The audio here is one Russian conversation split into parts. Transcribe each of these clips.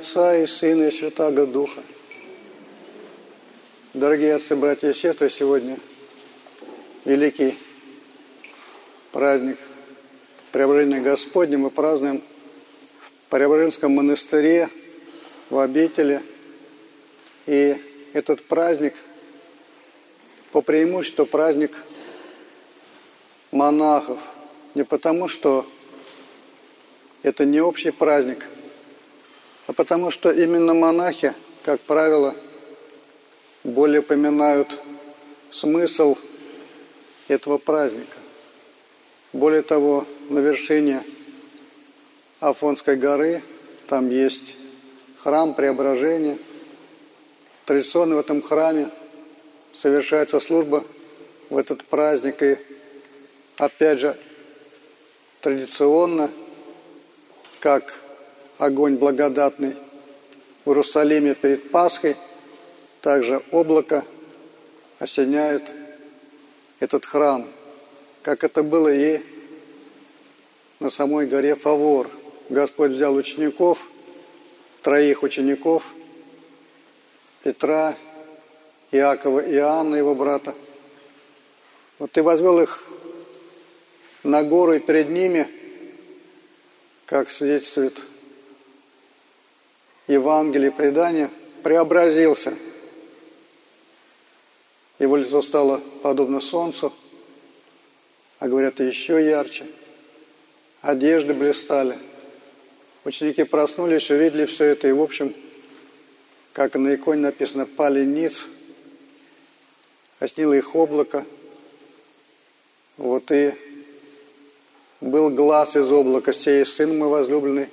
Отца и Сына и Святаго Духа. Дорогие отцы, братья и сестры, сегодня великий праздник Преображения Господня. Мы празднуем в Преображенском монастыре, в обители. И этот праздник по преимуществу праздник монахов. Не потому, что это не общий праздник, а потому что именно монахи, как правило, более поминают смысл этого праздника. Более того, на вершине Афонской горы там есть храм преображения. Традиционно в этом храме совершается служба в этот праздник. И опять же, традиционно, как огонь благодатный в Иерусалиме перед Пасхой, также облако осеняет этот храм, как это было и на самой горе Фавор. Господь взял учеников, троих учеников, Петра, Иакова и Иоанна, его брата. Вот и возвел их на гору, и перед ними, как свидетельствует Евангелие, предание, преобразился. Его лицо стало подобно солнцу, а говорят, еще ярче. Одежды блистали. Ученики проснулись, увидели все это, и, в общем, как на иконе написано, пали ниц, оснило их облако. Вот и был глаз из облака, сей сын мой возлюбленный,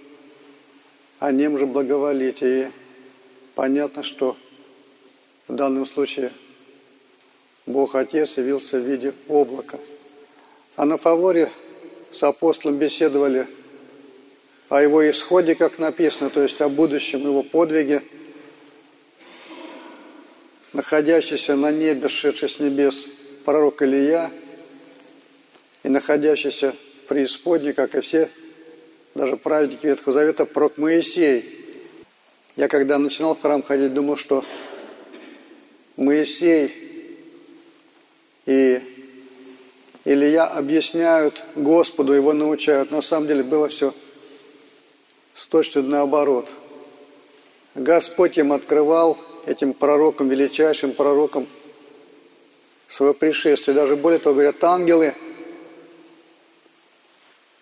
о нем же благоволите. И понятно, что в данном случае Бог Отец явился в виде облака. А на фаворе с апостолом беседовали о его исходе, как написано, то есть о будущем его подвиге, находящийся на небе, шедший с небес пророк Илья и находящийся в преисподней, как и все даже праведники Ветхого Завета, пророк Моисей. Я когда начинал в храм ходить, думал, что Моисей и Илья объясняют Господу, его научают. На самом деле было все с точностью наоборот. Господь им открывал, этим пророкам, величайшим пророкам, свое пришествие. Даже более того, говорят, ангелы –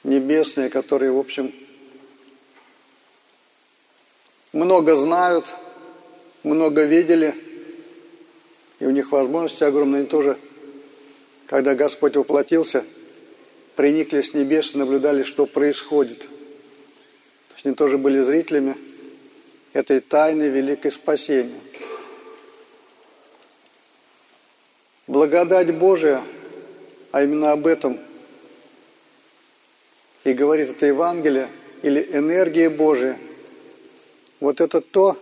небесные, которые, в общем, много знают, много видели, и у них возможности огромные. Они тоже, когда Господь воплотился, приникли с небес и наблюдали, что происходит. То есть они тоже были зрителями этой тайны великой спасения. Благодать Божия, а именно об этом – и говорит это Евангелие или энергия Божия, вот это то,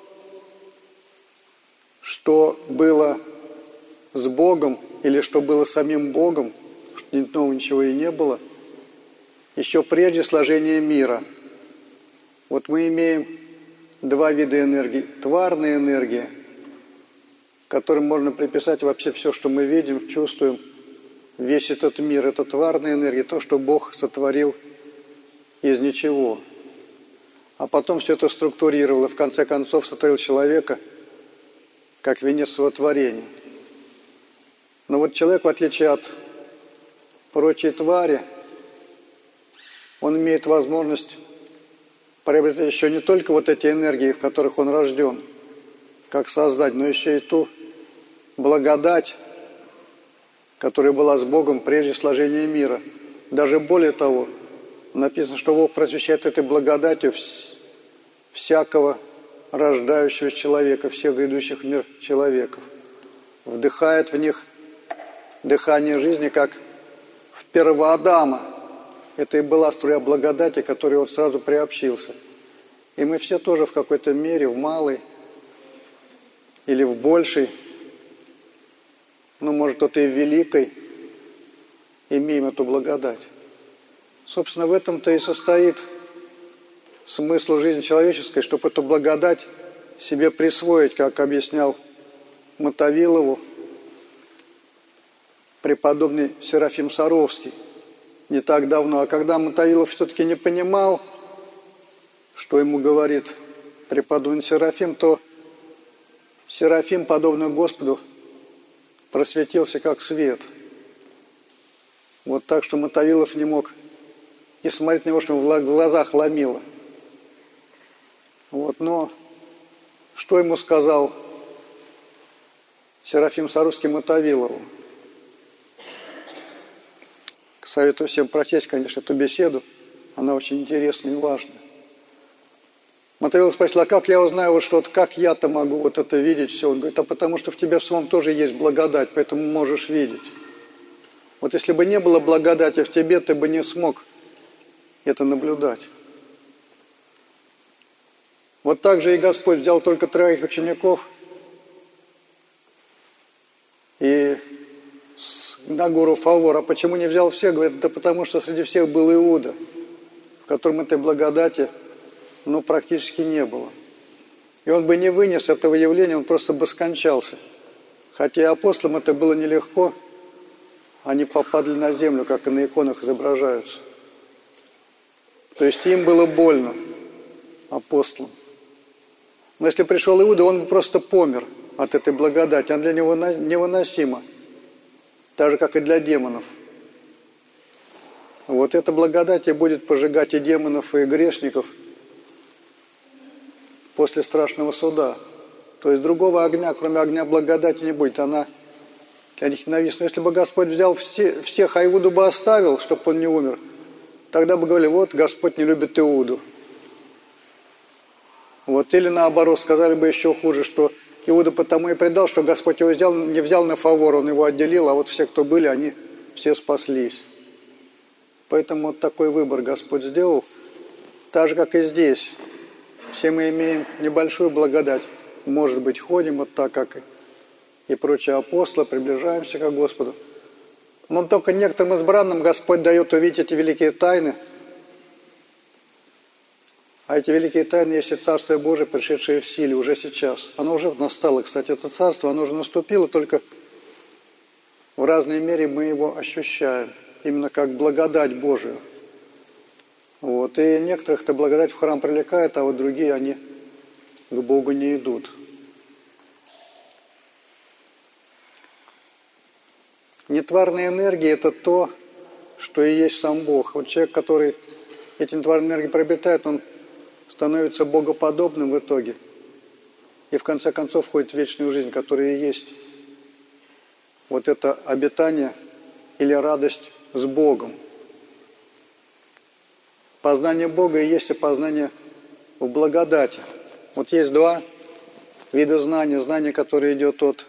что было с Богом или что было самим Богом, что нового ничего и не было, еще прежде сложения мира. Вот мы имеем два вида энергии. Тварная энергия, которым можно приписать вообще все, что мы видим, чувствуем. Весь этот мир – это тварная энергия, то, что Бог сотворил – из ничего. А потом все это структурировал и в конце концов сотворил человека как венец своего творения. Но вот человек, в отличие от прочей твари, он имеет возможность приобретать еще не только вот эти энергии, в которых он рожден, как создать, но еще и ту благодать, которая была с Богом прежде сложения мира. Даже более того – написано, что Бог просвещает этой благодатью всякого рождающего человека, всех грядущих в мир человеков. Вдыхает в них дыхание жизни, как в первого Адама. Это и была струя благодати, которой он сразу приобщился. И мы все тоже в какой-то мере, в малой или в большей, ну, может, кто-то и в великой, имеем эту благодать. Собственно, в этом-то и состоит смысл жизни человеческой, чтобы эту благодать себе присвоить, как объяснял Мотовилову преподобный Серафим Саровский не так давно. А когда Мотовилов все-таки не понимал, что ему говорит преподобный Серафим, то Серафим, подобно Господу, просветился как свет. Вот так, что Мотовилов не мог и смотреть на него, что в глазах ломило. Вот, но что ему сказал Серафим Сарусский Мотовилову? Советую всем прочесть, конечно, эту беседу. Она очень интересная и важная. Мотовилов спросил, а как я узнаю, вот что, как я-то могу вот это видеть все? Он говорит, а потому что в тебе в самом тоже есть благодать, поэтому можешь видеть. Вот если бы не было благодати в тебе, ты бы не смог это наблюдать. Вот так же и Господь взял только троих учеников и на гору Фавор. А почему не взял всех? Говорит, да потому что среди всех был Иуда, в котором этой благодати ну, практически не было. И он бы не вынес этого явления, он просто бы скончался. Хотя апостолам это было нелегко, они попадали на землю, как и на иконах изображаются. То есть им было больно, апостолам. Но если пришел Иуда, он бы просто помер от этой благодати. Она для него невыносима. Так же, как и для демонов. Вот эта благодать и будет пожигать и демонов, и грешников после страшного суда. То есть другого огня, кроме огня благодати, не будет. Она для них ненавистна. Если бы Господь взял все, всех, а Иуду бы оставил, чтобы он не умер, тогда бы говорили, вот Господь не любит Иуду. Вот, или наоборот, сказали бы еще хуже, что Иуда потому и предал, что Господь его взял, не взял на фавор, он его отделил, а вот все, кто были, они все спаслись. Поэтому вот такой выбор Господь сделал, так же, как и здесь. Все мы имеем небольшую благодать. Может быть, ходим вот так, как и, прочие апостолы, приближаемся к Господу. Но только некоторым избранным Господь дает увидеть эти великие тайны – а эти великие тайны есть и Царствие Божие, пришедшее в силе уже сейчас. Оно уже настало, кстати, это Царство, оно уже наступило, только в разной мере мы его ощущаем, именно как благодать Божию. Вот. И некоторых эта благодать в храм привлекает, а вот другие, они к Богу не идут. Нетварная энергия – это то, что и есть сам Бог. Вот человек, который эти нетварные энергии приобретает, он становится богоподобным в итоге. И в конце концов входит в вечную жизнь, которая и есть вот это обитание или радость с Богом. Познание Бога и есть и познание в благодати. Вот есть два вида знания. Знание, которое идет от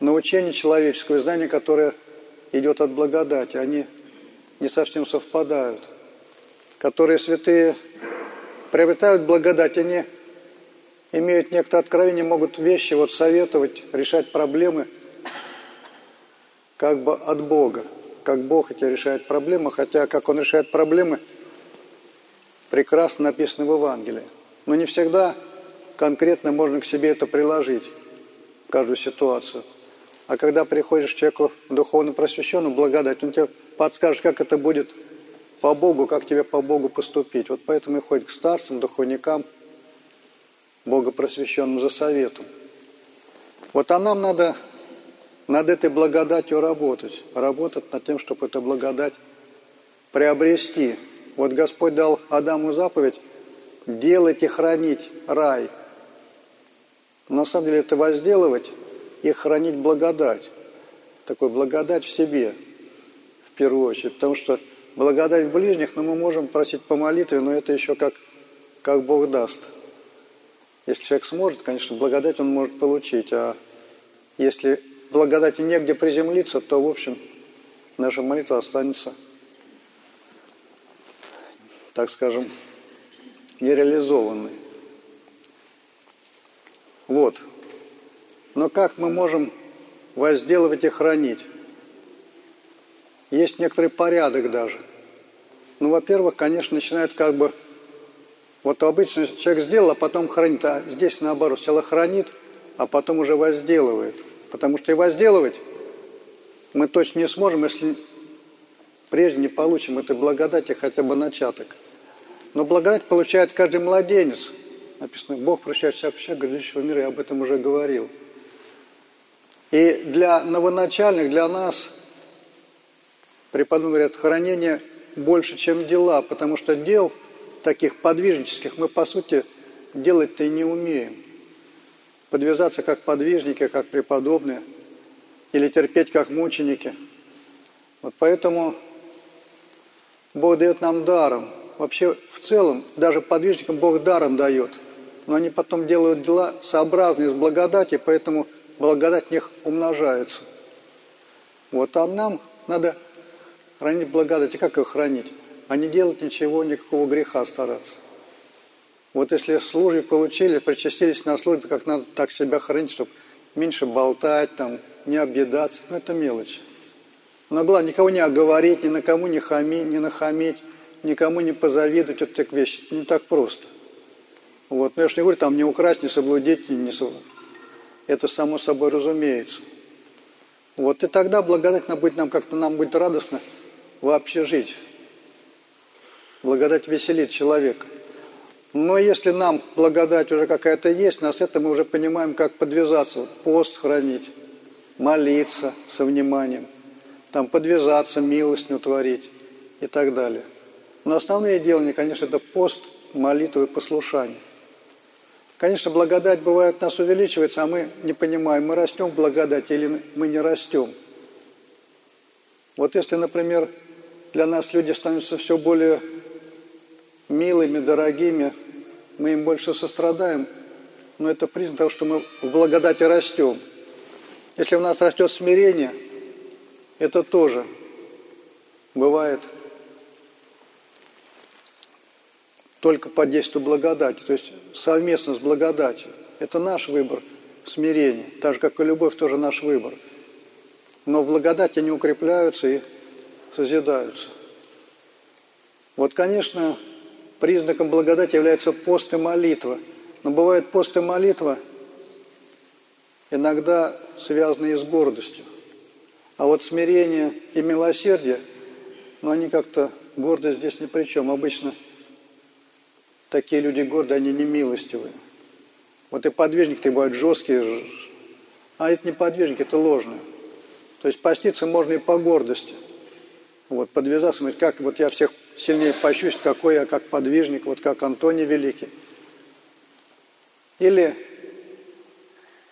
научения человеческого, и знание, которое идет от благодати. Они не совсем совпадают. Которые святые приобретают благодать, они имеют некоторое откровение, могут вещи вот советовать, решать проблемы как бы от Бога. Как Бог эти решает проблемы, хотя как Он решает проблемы, прекрасно написано в Евангелии. Но не всегда конкретно можно к себе это приложить, каждую ситуацию. А когда приходишь к человеку духовно просвещенному, благодать, он тебе подскажет, как это будет – по Богу, как тебе по Богу поступить. Вот поэтому и ходит к старцам, духовникам, богопросвященным за советом. Вот а нам надо над этой благодатью работать. Работать над тем, чтобы эту благодать приобрести. Вот Господь дал Адаму заповедь делать и хранить рай. На самом деле это возделывать и хранить благодать. Такой благодать в себе, в первую очередь. Потому что благодать в ближних, но мы можем просить по молитве, но это еще как, как Бог даст. Если человек сможет, конечно, благодать он может получить, а если благодати негде приземлиться, то, в общем, наша молитва останется, так скажем, нереализованной. Вот. Но как мы можем возделывать и хранить? Есть некоторый порядок даже. Ну, во-первых, конечно, начинает как бы Вот обычно человек сделал, а потом хранит. А здесь наоборот, сначала хранит, а потом уже возделывает. Потому что и возделывать мы точно не сможем, если прежде не получим этой благодати хотя бы начаток. Но благодать получает каждый младенец. Написано, Бог прощает всякого человека, грядущего мира, я об этом уже говорил. И для новоначальных, для нас, преподобные говорят, хранение больше, чем дела, потому что дел таких подвижнических мы, по сути, делать-то и не умеем. Подвязаться как подвижники, как преподобные, или терпеть как мученики. Вот поэтому Бог дает нам даром. Вообще, в целом, даже подвижникам Бог даром дает. Но они потом делают дела сообразные с благодати, поэтому благодать них умножается. Вот, а нам надо хранить благодать. И как ее хранить? А не делать ничего, никакого греха стараться. Вот если службе получили, причастились на службе, как надо так себя хранить, чтобы меньше болтать, там, не объедаться, ну это мелочь. Но главное, никого не оговорить, ни на кому не хамить, не нахамить, никому не позавидовать, вот такие вещи. Не так просто. Вот. Но я же не говорю, там, не украсть, не соблудить, не, не Это само собой разумеется. Вот и тогда благодать будет нам как-то нам будет радостно вообще жить. Благодать веселит человека. Но если нам благодать уже какая-то есть, нас это мы уже понимаем, как подвязаться, пост хранить, молиться со вниманием, там подвязаться, милость творить и так далее. Но основные делания, конечно, это пост, молитва и послушание. Конечно, благодать бывает нас увеличивается, а мы не понимаем, мы растем в благодати или мы не растем. Вот если, например, для нас люди становятся все более милыми, дорогими, мы им больше сострадаем, но это признак того, что мы в благодати растем. Если у нас растет смирение, это тоже бывает только под действием благодати, то есть совместно с благодатью. Это наш выбор смирения, так же, как и любовь, тоже наш выбор. Но в благодати они укрепляются и созидаются. Вот, конечно, признаком благодати является пост и молитва. Но бывает пост и молитва иногда связанные с гордостью. А вот смирение и милосердие, ну они как-то, гордость здесь ни при чем. Обычно такие люди гордые, они не милостивые. Вот и подвижники-то бывают жесткие, а это не подвижники, это ложные. То есть поститься можно и по гордости. Вот, подвязаться, говорить, как вот я всех сильнее пощусь, какой я как подвижник, вот как Антоний Великий. Или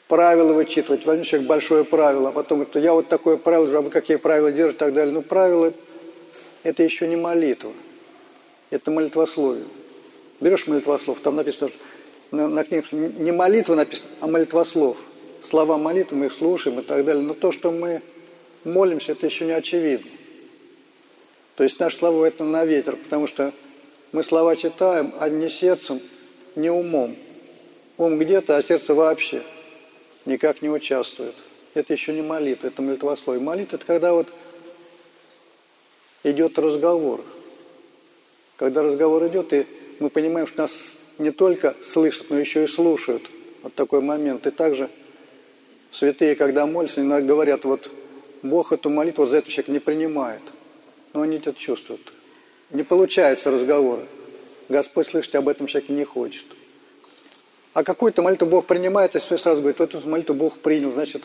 правила вычитывать, возьмет человек большое правило, а потом говорит, я вот такое правило, а вы какие правила держите и так далее. Ну, правила – это еще не молитва, это молитвословие. Берешь молитвослов, там написано, на, на книге не молитва написано, а молитвослов. Слова молитвы мы их слушаем и так далее. Но то, что мы молимся, это еще не очевидно. То есть наши слова – это на ветер, потому что мы слова читаем, а не сердцем, не умом. Ум где-то, а сердце вообще никак не участвует. Это еще не молитва, это молитвословие. Молитва – это когда вот идет разговор. Когда разговор идет, и мы понимаем, что нас не только слышат, но еще и слушают. Вот такой момент. И также святые, когда молятся, говорят, вот Бог эту молитву за этот человек не принимает – но они это чувствуют. Не получается разговора. Господь слышать об этом человеке не хочет. А какую-то молитву Бог принимает, и все сразу говорит, вот эту молитву Бог принял, значит,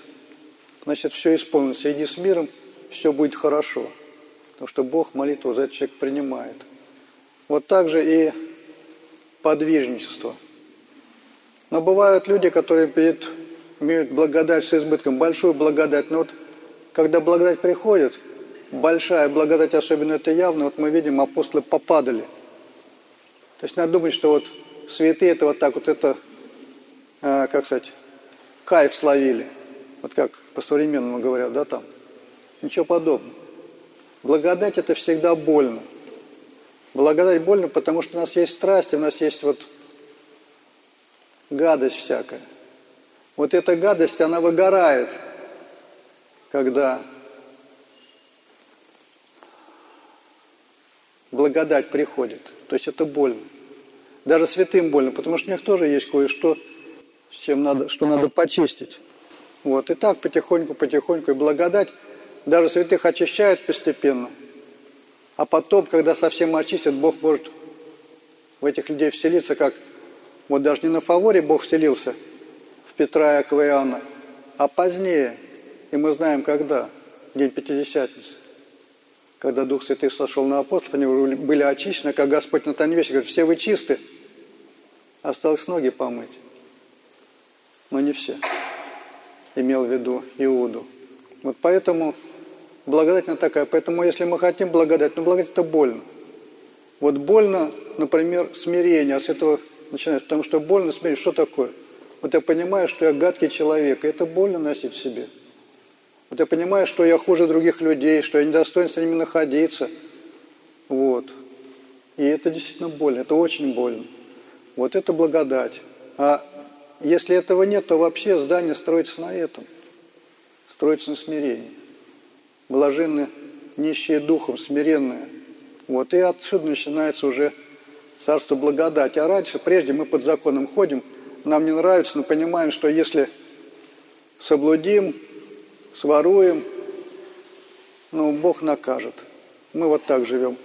значит, все исполнилось. Иди с миром, все будет хорошо. Потому что Бог молитву за этот человек принимает. Вот так же и подвижничество. Но бывают люди, которые перед, имеют благодать с избытком, большую благодать. Но вот когда благодать приходит – большая благодать, особенно это явно, вот мы видим, апостолы попадали. То есть надо думать, что вот святые это вот так вот это, э, как сказать, кайф словили. Вот как по-современному говорят, да, там. Ничего подобного. Благодать это всегда больно. Благодать больно, потому что у нас есть страсть, у нас есть вот гадость всякая. Вот эта гадость, она выгорает, когда благодать приходит. То есть это больно. Даже святым больно, потому что у них тоже есть кое-что, с чем надо, что надо почистить. Вот, и так потихоньку, потихоньку, и благодать даже святых очищает постепенно. А потом, когда совсем очистят, Бог может в этих людей вселиться, как вот даже не на фаворе Бог вселился в Петра и Акваиана, а позднее, и мы знаем когда, день Пятидесятницы, когда Дух Святый сошел на апостолов, они были очищены, как Господь на вещи говорит, все вы чисты, осталось ноги помыть. Но не все. Имел в виду Иуду. Вот поэтому благодать она такая. Поэтому если мы хотим благодать, ну благодать это больно. Вот больно, например, смирение, а с этого начинается, потому что больно смирение, что такое? Вот я понимаю, что я гадкий человек, и это больно носить в себе. Вот я понимаю, что я хуже других людей, что я недостоин с ними находиться. Вот. И это действительно больно, это очень больно. Вот это благодать. А если этого нет, то вообще здание строится на этом. Строится на смирении. Блаженны нищие духом, смиренные. Вот. И отсюда начинается уже царство благодати. А раньше, прежде мы под законом ходим, нам не нравится, но понимаем, что если соблудим, своруем, ну, Бог накажет. Мы вот так живем.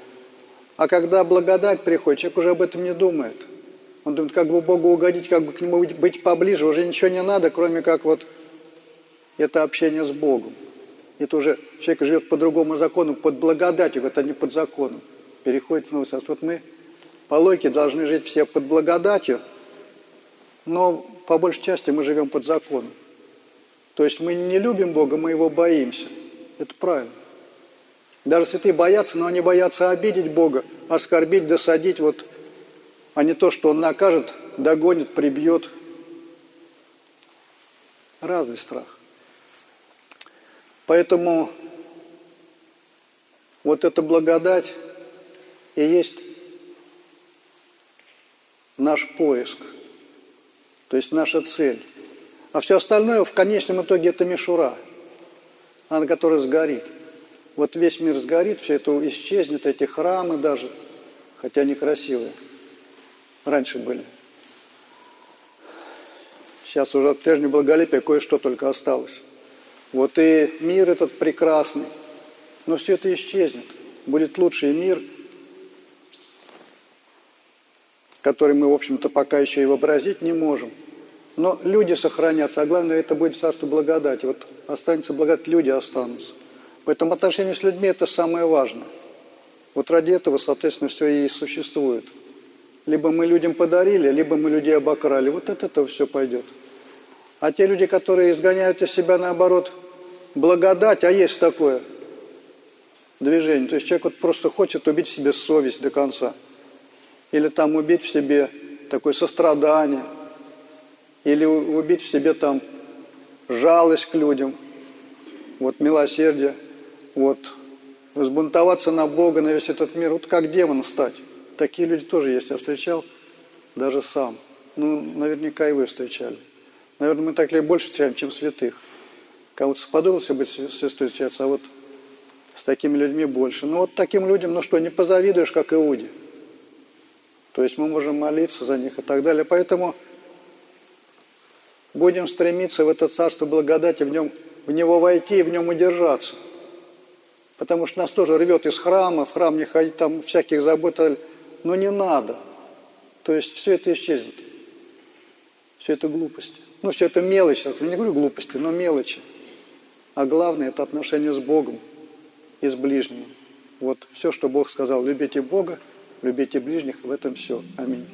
А когда благодать приходит, человек уже об этом не думает. Он думает, как бы Богу угодить, как бы к Нему быть поближе. Уже ничего не надо, кроме как вот это общение с Богом. Это уже человек живет по другому закону, под благодатью, это не под законом. Переходит в новый царство. Вот мы по логике должны жить все под благодатью, но по большей части мы живем под законом. То есть мы не любим Бога, мы Его боимся. Это правильно. Даже святые боятся, но они боятся обидеть Бога, оскорбить, досадить, вот, а не то, что Он накажет, догонит, прибьет. Разный страх. Поэтому вот эта благодать и есть наш поиск, то есть наша цель. А все остальное в конечном итоге это мишура, она которая сгорит. Вот весь мир сгорит, все это исчезнет, эти храмы даже, хотя они красивые, раньше были. Сейчас уже от прежнего благолепия кое-что только осталось. Вот и мир этот прекрасный, но все это исчезнет. Будет лучший мир, который мы, в общем-то, пока еще и вообразить не можем – но люди сохранятся, а главное, это будет царство благодати. Вот останется благодать, люди останутся. Поэтому отношения с людьми – это самое важное. Вот ради этого, соответственно, все и существует. Либо мы людям подарили, либо мы людей обокрали. Вот от этого все пойдет. А те люди, которые изгоняют из себя, наоборот, благодать, а есть такое движение. То есть человек вот просто хочет убить в себе совесть до конца. Или там убить в себе такое сострадание – или убить в себе там жалость к людям, вот милосердие, вот взбунтоваться на Бога, на весь этот мир, вот как демон стать. Такие люди тоже есть, я встречал даже сам. Ну, наверняка и вы встречали. Наверное, мы так ли больше встречаем, чем святых. Кому-то сподобилось быть святой встречаться, а вот с такими людьми больше. Ну вот таким людям, ну что, не позавидуешь, как Иуде. То есть мы можем молиться за них и так далее. Поэтому будем стремиться в это царство благодати, в, нем, в него войти и в нем удержаться. Потому что нас тоже рвет из храма, в храм не ходить, там всяких забот, но не надо. То есть все это исчезнет. Все это глупости. Ну, все это мелочи, я не говорю глупости, но мелочи. А главное – это отношение с Богом и с ближним. Вот все, что Бог сказал, любите Бога, любите ближних, в этом все. Аминь.